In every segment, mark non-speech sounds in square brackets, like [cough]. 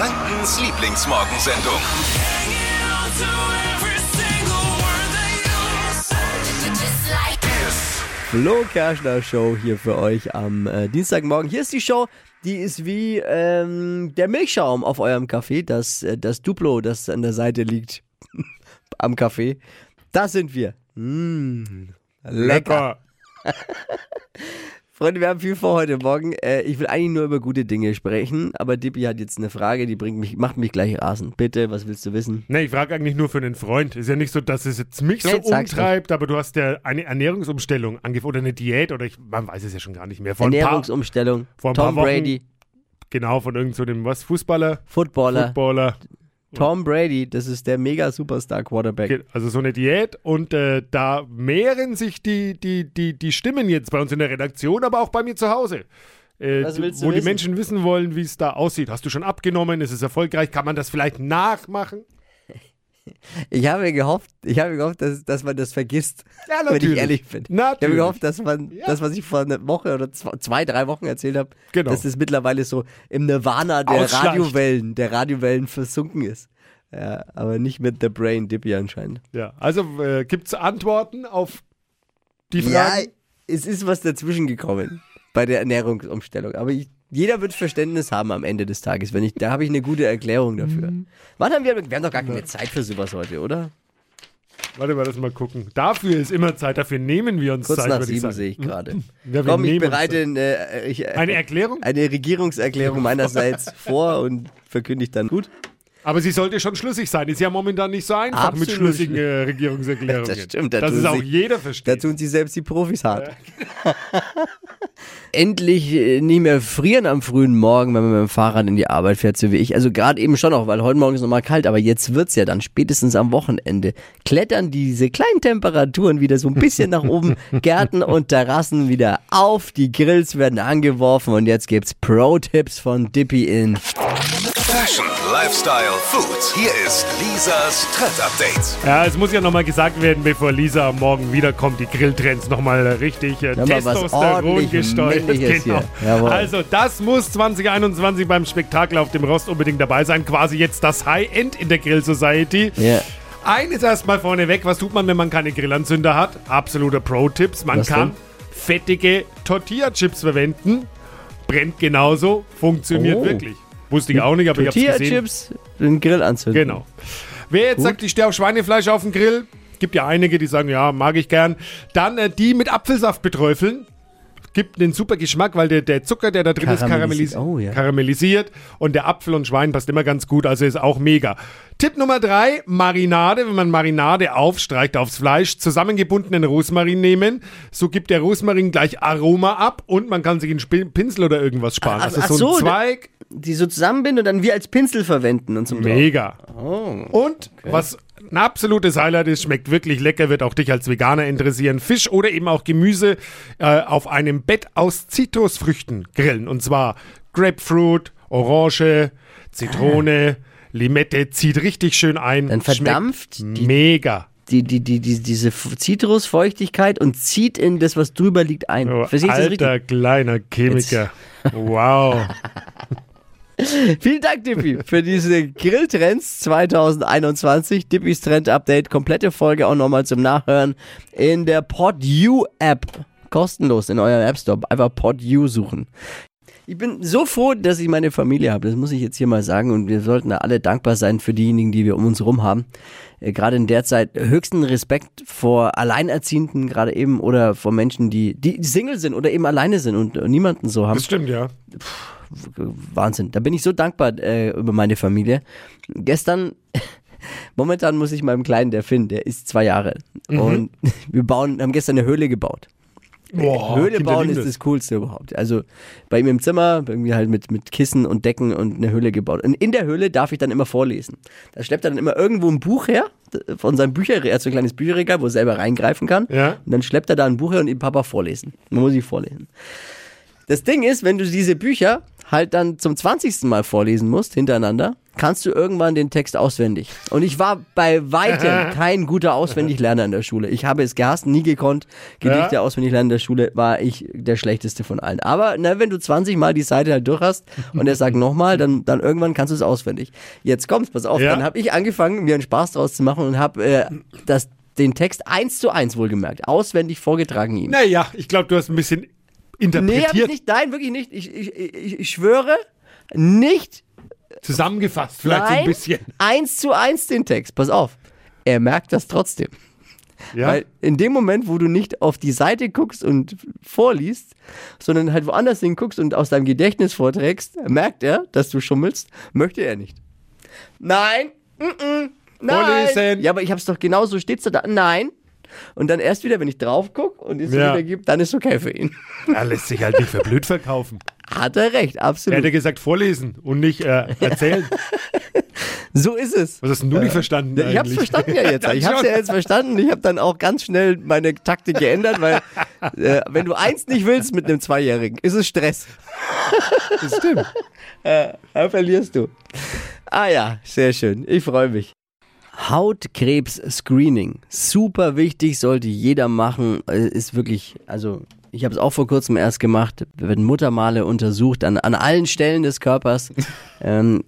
Frankens Lieblingsmorgensendung. Flo Kerschner Show hier für euch am äh, Dienstagmorgen. Hier ist die Show, die ist wie ähm, der Milchschaum auf eurem Kaffee, das, äh, das Duplo, das an der Seite liegt [laughs] am Kaffee. Das sind wir. Mm, lecker. [laughs] [laughs] Freunde, wir haben viel vor heute Morgen. Äh, ich will eigentlich nur über gute Dinge sprechen, aber Dippy hat jetzt eine Frage, die bringt mich, macht mich gleich rasend. Bitte, was willst du wissen? Nee, ich frage eigentlich nur für einen Freund. Ist ja nicht so, dass es jetzt mich so sag's umtreibt, aber du hast ja eine Ernährungsumstellung angefangen oder eine Diät oder ich, man weiß es ja schon gar nicht mehr. Vor ein paar, Ernährungsumstellung. vor Tom Brady, genau, von irgend so was, Fußballer? Footballer. Footballer. Tom Brady, das ist der mega Superstar Quarterback. Also so eine Diät und äh, da mehren sich die, die, die, die Stimmen jetzt bei uns in der Redaktion, aber auch bei mir zu Hause. Äh, Was willst du wo die wissen? Menschen wissen wollen, wie es da aussieht. Hast du schon abgenommen? Ist es erfolgreich? Kann man das vielleicht nachmachen? Ich habe gehofft, ich habe gehofft, dass, dass man das vergisst, Ja, [laughs] wenn ich natürlich. ehrlich bin. Ich habe Natürlich. gehofft, dass man Ja. das, was ich vor einer Woche oder zwei, drei Wochen erzählt habe, Genau. dass das mittlerweile so im Nirvana der. Radiowellen, der Radiowellen versunken ist. Ja, aber nicht mit The Brain Dippy anscheinend. Ja, also äh, gibt es Antworten auf die Ja, Fragen? es ist was dazwischen gekommen bei der Ernährungsumstellung. Aber ich, jeder wird Verständnis haben am Ende des Tages. Wenn ich, da habe ich eine gute Erklärung dafür. Mhm. Wann haben wir, wir haben doch gar keine Zeit für sowas heute, oder? Warte mal, lass mal gucken. Dafür ist immer Zeit, dafür nehmen wir uns Kurz Zeit, nach würde ich sieben sehe ich gerade. [laughs] Ja, wir Komm, ich bereite eine, äh, ich, äh, Eine Erklärung? eine Regierungserklärung meinerseits [laughs] vor und verkündigt dann gut. Aber sie sollte schon schlüssig sein. Ist ja momentan nicht so einfach mit Absolut. schlüssigen äh, Regierungserklärungen. Das stimmt, da Das ist auch jeder Da versteht. tun sie selbst die Profis hart. [laughs] Endlich äh, nicht mehr frieren am frühen Morgen, wenn man mit dem Fahrrad in die Arbeit fährt, so wie ich. Also gerade eben schon noch, weil heute Morgen ist noch mal kalt, aber jetzt wird's ja dann spätestens am Wochenende. Klettern diese kleinen Temperaturen wieder so ein bisschen nach oben, [laughs] Gärten und Terrassen wieder auf, die Grills werden angeworfen und jetzt gibt's Pro-Tipps von Dippy in Fashion, Lifestyle, Food. Hier ist Lisas Trend Update. Ja, es muss ja nochmal gesagt werden, bevor Lisa morgen wiederkommt, die Grilltrends nochmal richtig äh, Ja, Testosteron gesteuert. Genau. Also das muss 2021 beim Spektakel auf dem Rost unbedingt dabei sein. Quasi jetzt das High-End in der Grill Society. Ja. Eines erstmal vorneweg, was tut man, wenn man keine Grillanzünder hat? Absoluter Pro-Tipps. Man Was kann denn? fettige Tortilla-Chips verwenden. Brennt genauso, funktioniert Oh. wirklich. Wusste ich auch nicht, aber ich hab's gesehen. Tortilla-Chips, den Grill anzünden. Genau. Wer jetzt sagt, ich stehe auf Schweinefleisch auf dem Grill, gibt ja einige, die sagen, ja, mag ich gern. Dann äh, die mit Apfelsaft beträufeln. Gibt einen super Geschmack, weil der, der Zucker, der da drin ist, Karamellisiert. karamellisiert, Oh, ja. karamellisiert. Und der Apfel und Schwein passt immer ganz gut, also ist auch mega. Tipp Nummer drei, Marinade. Wenn man Marinade aufstreicht aufs Fleisch, zusammengebundenen Rosmarin nehmen. So gibt der Rosmarin gleich Aroma ab und man kann sich einen Pinsel oder irgendwas sparen. Ach, also ach so ein so, Zweig. Die so zusammenbinden und dann wie als Pinsel verwenden und Drauf. Mega. Oh. Und was ein absolutes Highlight ist, schmeckt wirklich lecker, wird auch dich als Veganer interessieren. Fisch oder eben auch Gemüse äh, auf einem Bett aus Zitrusfrüchten grillen. Und zwar Grapefruit, Orange, Zitrone, Limette, zieht richtig schön ein. Dann verdampft Schmeckt die- mega. Die, die, die, die, diese Zitrusfeuchtigkeit und zieht in das, was drüber liegt, ein. Oh, richtig? alter kleiner Chemiker. Wow. [laughs] [laughs] Vielen Dank, Dippy, für diese Grilltrends 2021. Dippys Trend Update, komplette Folge auch nochmal zum Nachhören in der PodU App. Kostenlos in eurem App Store. Einfach PodU suchen. Ich bin so froh, dass ich meine Familie habe. Das muss ich jetzt hier mal sagen. Und wir sollten da alle dankbar sein für diejenigen, die wir um uns herum haben. Äh, Gerade in der Zeit höchsten Respekt vor Alleinerziehenden, gerade eben, oder vor Menschen, die, die Single sind oder eben alleine sind und, und niemanden so haben. Das stimmt, ja. Wahnsinn. Da bin ich so dankbar äh, über meine Familie. Gestern, [laughs] momentan muss ich meinem Kleinen, der Finn, der ist zwei Jahre. Und [laughs] wir bauen, haben gestern eine Höhle gebaut. Boah, Höhle Kinder bauen ist das Coolste überhaupt. Also bei ihm im Zimmer, irgendwie halt mit, mit Kissen und Decken und eine Höhle gebaut. Und in der Höhle darf ich dann immer vorlesen. Da schleppt er dann immer irgendwo ein Buch her, von seinem Bücherregal, er hat so ein kleines Bücherregal, wo er selber reingreifen kann. Ja. Und dann schleppt er da ein Buch her und ihm Papa vorlesen. Man muss ich vorlesen. Das Ding ist, wenn du diese Bücher halt dann zum 20. Mal vorlesen musst, hintereinander, kannst du irgendwann den Text auswendig. Und ich war bei weitem [laughs] kein guter Auswendiglerner in der Schule. Ich habe es gehasst, nie gekonnt. Gedichte Ja. auswendig lernen in der Schule war ich der schlechteste von allen. Aber na, wenn du 20 Mal die Seite halt durch hast und er sagt nochmal, dann, dann irgendwann kannst du es auswendig. Jetzt kommt's, pass auf. Ja. Dann habe ich angefangen, mir einen Spaß draus zu machen und habe äh, das, den Text eins zu eins wohlgemerkt, auswendig vorgetragen ihm. Naja, ich glaube, du hast ein bisschen Nee, hab ich interpretiert, nicht. Nein, wirklich nicht. Ich, ich, ich, ich schwöre, nicht zusammengefasst, vielleicht so Nein, ein bisschen. eins zu eins den Text. Pass auf. Er merkt das trotzdem. Ja? Weil in dem Moment, wo du nicht auf die Seite guckst und vorliest, sondern halt woanders hinguckst und aus deinem Gedächtnis vorträgst, merkt er, dass du schummelst, möchte er nicht. Nein, mm -mm, nein. Vorlesen. Ja, aber ich hab's doch genauso, steht's da, nein. Und dann erst wieder, wenn ich drauf gucke und es Ja. wieder gibt, dann ist okay für ihn. [laughs] Er lässt sich halt nicht für blöd verkaufen. Hat er recht, Er absolut. hätte gesagt, vorlesen und nicht äh, erzählen. [laughs] So ist es. Was hast denn du nicht verstanden Ich hab's eigentlich? verstanden ja jetzt. [laughs] Dann Ich hab's schon. ja jetzt verstanden. Ich habe dann auch ganz schnell meine Taktik geändert, weil äh, wenn du eins nicht willst mit einem Zweijährigen, ist es Stress. Das stimmt. Da verlierst du. Ah ja, sehr schön. Ich freue mich. Hautkrebs-Screening. Super wichtig, sollte jeder machen. Ist wirklich, also ich habe es auch vor kurzem erst gemacht. Werden Muttermale untersucht an, an allen Stellen des Körpers. [laughs] ähm,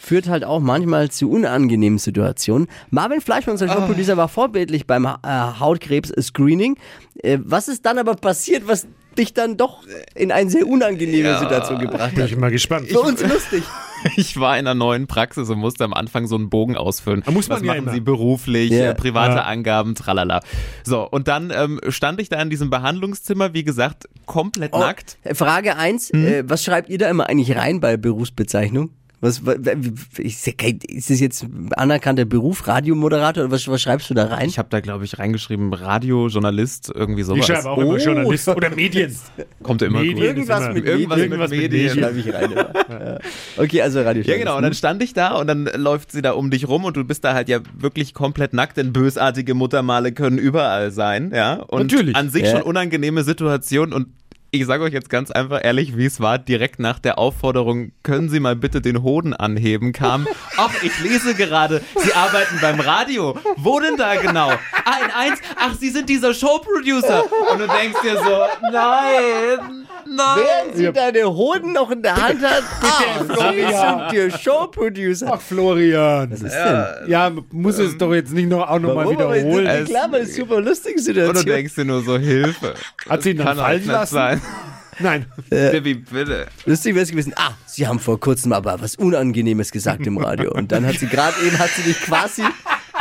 führt halt auch manchmal zu unangenehmen Situationen. Marvin Fleischmann, unser Showproducer, war vorbildlich beim äh, Hautkrebs-Screening. Äh, was ist dann aber passiert, was dich dann doch in eine sehr unangenehme Situation gebracht Bin hat? ich mal gespannt. Für uns lustig. [laughs] Ich war in einer neuen Praxis und musste am Anfang so einen Bogen ausfüllen. Da muss man Was ja machen immer. Sie beruflich, Ja. äh, private Ja. Angaben, tralala. So, und dann ähm, stand ich da in diesem Behandlungszimmer, wie gesagt, komplett Oh, nackt. Frage 1, Hm? äh, was schreibt ihr da immer eigentlich rein bei Berufsbezeichnung? Was, wa- wa- ich, seh kein- ist das jetzt anerkannter Beruf, Radiomoderator oder was, was schreibst du da rein? Ich habe da, glaube ich, reingeschrieben, Radio, Journalist, irgendwie Ich sowas. schreibe auch Oh. immer Journalist oder Medien. [laughs] Kommt immer Medien. gut. Irgendwas immer- mit irgendwas Medien. irgendwas mit Medien. Medien. schreibe ich rein. Immer. [laughs] Ja. Okay, also Radio. Ja, genau. Und dann stand ich da und dann läuft sie da um dich rum und du bist da halt ja wirklich komplett nackt, denn bösartige Muttermale können überall sein, ja. Und Natürlich. an sich Ja. schon unangenehme Situation und ich sage euch jetzt ganz einfach ehrlich, wie es war, direkt nach der Aufforderung, können Sie mal bitte den Hoden anheben, kam, [laughs] ach, ich lese gerade, Sie arbeiten beim Radio. Wo denn da genau? Ah, in eins, ach, Sie sind dieser Showproducer. Und du denkst dir so, nein, nein. Während sie deine Hoden noch in der Hand hat, [laughs] ah, sie Florian. sind der Showproducer. Ach, Florian. Was ist denn? Ja, muss es doch jetzt nicht noch auch nochmal wiederholen. das ist Klar, es super lustige Situation. Und du denkst dir nur so, Hilfe. Hat sie ihn dann fallen nicht lassen? sein. [laughs] Nein. Baby, bitte. Lustig wäre es gewesen, ah, sie haben vor kurzem aber was Unangenehmes gesagt im Radio. Und dann hat sie gerade eben, hat sie dich quasi,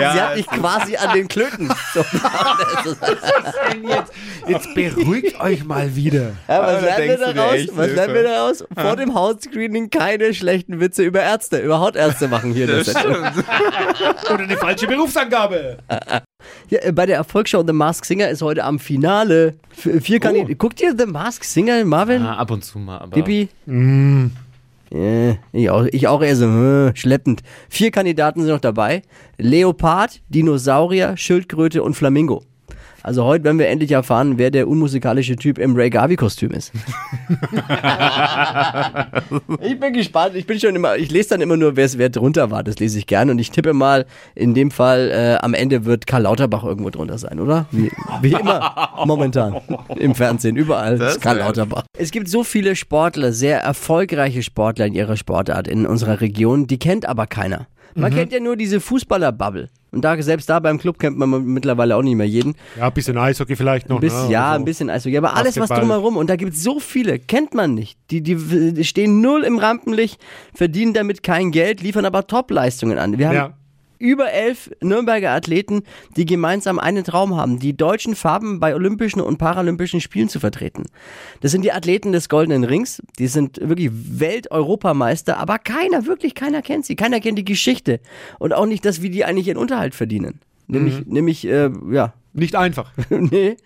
Ja, sie hat dich quasi an den Klöten. So, [laughs] Jetzt, jetzt beruhigt euch mal wieder. ja, was da lernen wir daraus? Was lernen wir daraus? Vor dem Hautscreening keine schlechten Witze über Ärzte, über Hautärzte machen hier. in der Sendung. [laughs] Oder eine falsche Berufsangabe. Ja, äh, bei der Erfolgsschau The Mask Singer ist heute am Finale. Vier Kandidaten. Guckt ihr The Mask Singer, Marvin? Ah, ab und zu mal, aber. Dippi? Ja, ich, auch, ich auch eher so äh, schleppend. Vier Kandidaten sind noch dabei. Leopard, Dinosaurier, Schildkröte und Flamingo. Also heute werden wir endlich erfahren, wer der unmusikalische Typ im Ray Garvey-Kostüm ist. [laughs] ich bin gespannt. Ich bin schon immer, ich lese dann immer nur, wer es wer drunter war. Das lese ich gerne. Und ich tippe mal, in dem Fall, äh, am Ende wird Karl Lauterbach irgendwo drunter sein, oder? Wie, wie immer [laughs] momentan im Fernsehen, überall Das ist Karl Lauterbach. Es gibt so viele Sportler, sehr erfolgreiche Sportler in ihrer Sportart in unserer Region, die kennt aber keiner. Man kennt ja nur diese Fußballer-Bubble. Und da, selbst da beim Club kennt man mittlerweile auch nicht mehr jeden. Ja, ein bisschen Eishockey vielleicht noch. Ein bisschen, ne, ja, oder ein so. bisschen Eishockey. Aber alles, was Basketball. drumherum. Und da gibt es so viele, kennt man nicht. Die, die, die stehen null im Rampenlicht, verdienen damit kein Geld, liefern aber Top-Leistungen an. Wir haben Ja. Über elf Nürnberger Athleten, die gemeinsam einen Traum haben, die deutschen Farben bei Olympischen und Paralympischen Spielen zu vertreten. Das sind die Athleten des Goldenen Rings, die sind wirklich Welt-Europameister, aber keiner, wirklich keiner kennt sie, keiner kennt die Geschichte und auch nicht das, wie die eigentlich ihren Unterhalt verdienen. Nämlich, nämlich äh, ja, Nicht einfach. [laughs] nee,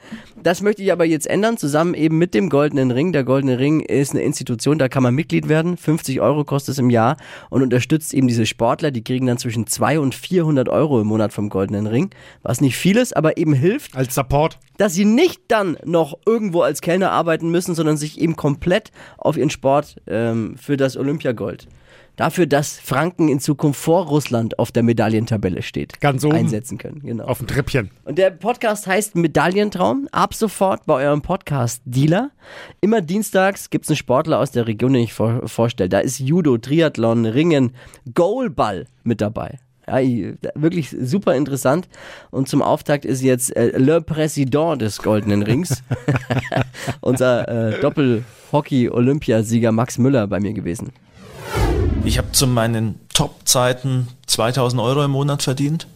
das möchte ich aber jetzt ändern, zusammen eben mit dem Goldenen Ring. Der Goldene Ring ist eine Institution, da kann man Mitglied werden. 50 Euro kostet es im Jahr und unterstützt eben diese Sportler. Die kriegen dann zwischen 200 und 400 Euro im Monat vom Goldenen Ring, was nicht viel ist, aber eben hilft, Als Support. dass sie nicht dann noch irgendwo als Kellner arbeiten müssen, sondern sich eben komplett auf ihren Sport ähm, für das Olympiagold dafür, dass Franken in Zukunft vor Russland auf der Medaillentabelle steht. Ganz oben. Einsetzen können, genau. Auf dem Treppchen. Und der Podcast heißt Medaillentraum. Ab sofort bei eurem Podcast-Dealer. Immer dienstags gibt es einen Sportler aus der Region, den ich vor vorstelle. Da ist Judo, Triathlon, Ringen, Goalball mit dabei. Ja, wirklich super interessant. Und zum Auftakt ist jetzt äh, Le Président des Goldenen Rings, [laughs] [laughs] unser äh, Doppel-Hockey-Olympiasieger Max Müller bei mir gewesen. Ich habe zu meinen Top-Zeiten 2000 Euro im Monat verdient.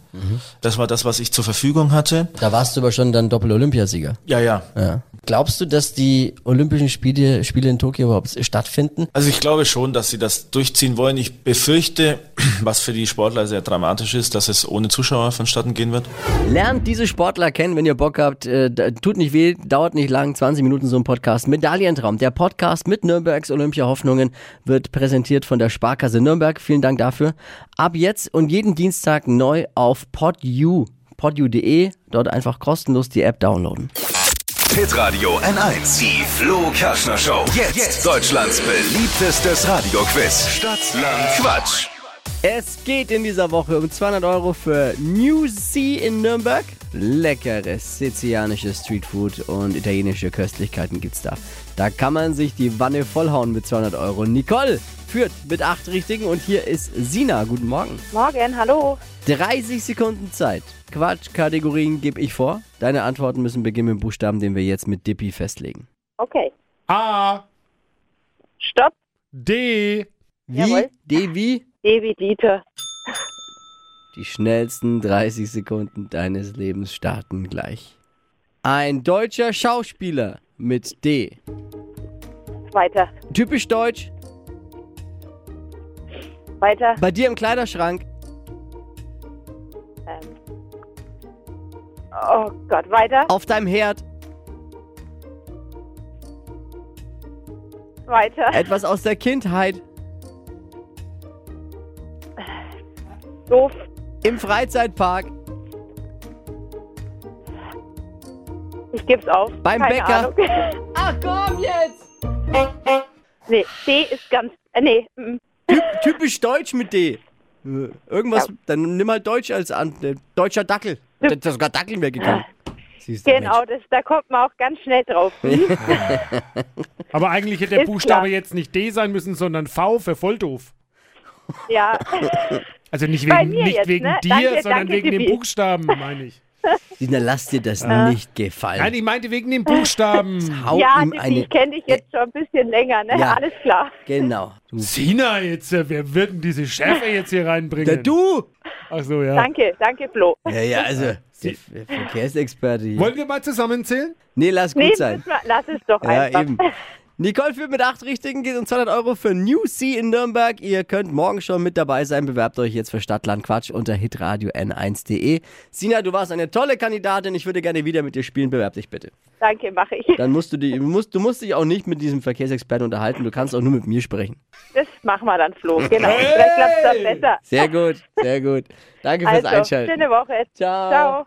Das war das, was ich zur Verfügung hatte. Da warst du aber schon dann Doppel-Olympiasieger. Ja, ja. Ja. Glaubst du, dass die Olympischen Spiele, Spiele in Tokio überhaupt stattfinden? Also ich glaube schon, dass sie das durchziehen wollen. Ich befürchte, [clears throat] was für die Sportler sehr dramatisch ist, dass es ohne Zuschauer vonstatten gehen wird. Lernt diese Sportler kennen, wenn ihr Bock habt. Äh, tut nicht weh, dauert nicht lang, 20 Minuten so ein Podcast. Medaillentraum, der Podcast mit Nürnbergs Olympia-Hoffnungen wird präsentiert von der Sparkasse Nürnberg. Vielen Dank dafür. Ab jetzt und jeden Dienstag neu auf podu, podu.de. Dort einfach kostenlos die App downloaden. Hitradio N1. Die Flo Kerschner Show. Jetzt. Deutschlands beliebtestes Radioquiz. Stadt, Land, Quatsch. Es geht in dieser Woche um 200 Euro für New Sea in Nürnberg. Leckeres sizilianisches Streetfood und italienische Köstlichkeiten gibt's da. Da kann man sich die Wanne vollhauen mit 200 Euro. Nicole führt mit acht Richtigen und hier ist Sina. Guten Morgen. Morgen, hallo. 30 Sekunden Zeit. Quatschkategorien gebe ich vor. Deine Antworten müssen beginnen mit dem Buchstaben, den wir jetzt mit Dippy festlegen. Okay. A, Stopp. D, Wie? Jawohl. D wie? Ewi Dieter. Die schnellsten 30 Sekunden deines Lebens starten gleich. Ein deutscher Schauspieler mit D. Weiter. Typisch deutsch, Weiter. bei dir im Kleiderschrank. Ähm. Oh Gott, weiter. Auf deinem Herd. Weiter. Etwas aus der Kindheit. Doof. Im Freizeitpark. Ich geb's auf. Beim Keine Bäcker. Ahnung. [laughs] Ach komm jetzt! nee, D ist ganz. Äh, nee. mm. Typ, typisch deutsch mit D. Äh, Irgendwas, dann nimm halt Deutsch als an. äh, Deutscher Dackel. Da ist sogar Dackel mehr gekommen. Siehst Genau, das, da kommt man auch ganz schnell drauf. [laughs] [laughs] Aber eigentlich hätte der Ist Buchstabe klar. jetzt nicht D sein müssen, sondern V für voll doof. Ja. Also nicht wegen, nicht jetzt, wegen ne? dir, Danke, sondern danke, wegen dem Tippi. Buchstaben, meine ich. Sina, lass dir das nicht gefallen. Nein, ich meinte wegen dem Buchstaben. Hau ja, ihm eine. ich kenne dich jetzt schon ein bisschen länger, ne? Ja. Alles klar. Genau. Du, Sina jetzt, äh, wer wird denn diese Schärfe jetzt hier reinbringen? der du! Ach so, ja. Danke, danke, Flo. Ja, ja, also. Der Ver- Verkehrsexperte hier. Wollen wir mal zusammenzählen? Nee, lass gut Nee, sein. wir, lass es doch Ja, einfach. eben. Nicole führt mit acht Richtigen, geht um 200 Euro für New Sea in Nürnberg. Ihr könnt morgen schon mit dabei sein. Bewerbt euch jetzt für Stadtland Quatsch unter hitradio n1.de. Sina, du warst eine tolle Kandidatin. Ich würde gerne wieder mit dir spielen. Bewerb dich bitte. Danke, mache ich. Dann musst du, die, musst, du musst dich auch nicht mit diesem Verkehrsexperten unterhalten. Du kannst auch nur mit mir sprechen. Das machen wir dann, Flo. Genau. Vielleicht klappt es dann besser. Sehr gut, sehr gut. Danke fürs Also, Einschalten. schöne Woche. Ciao. Ciao.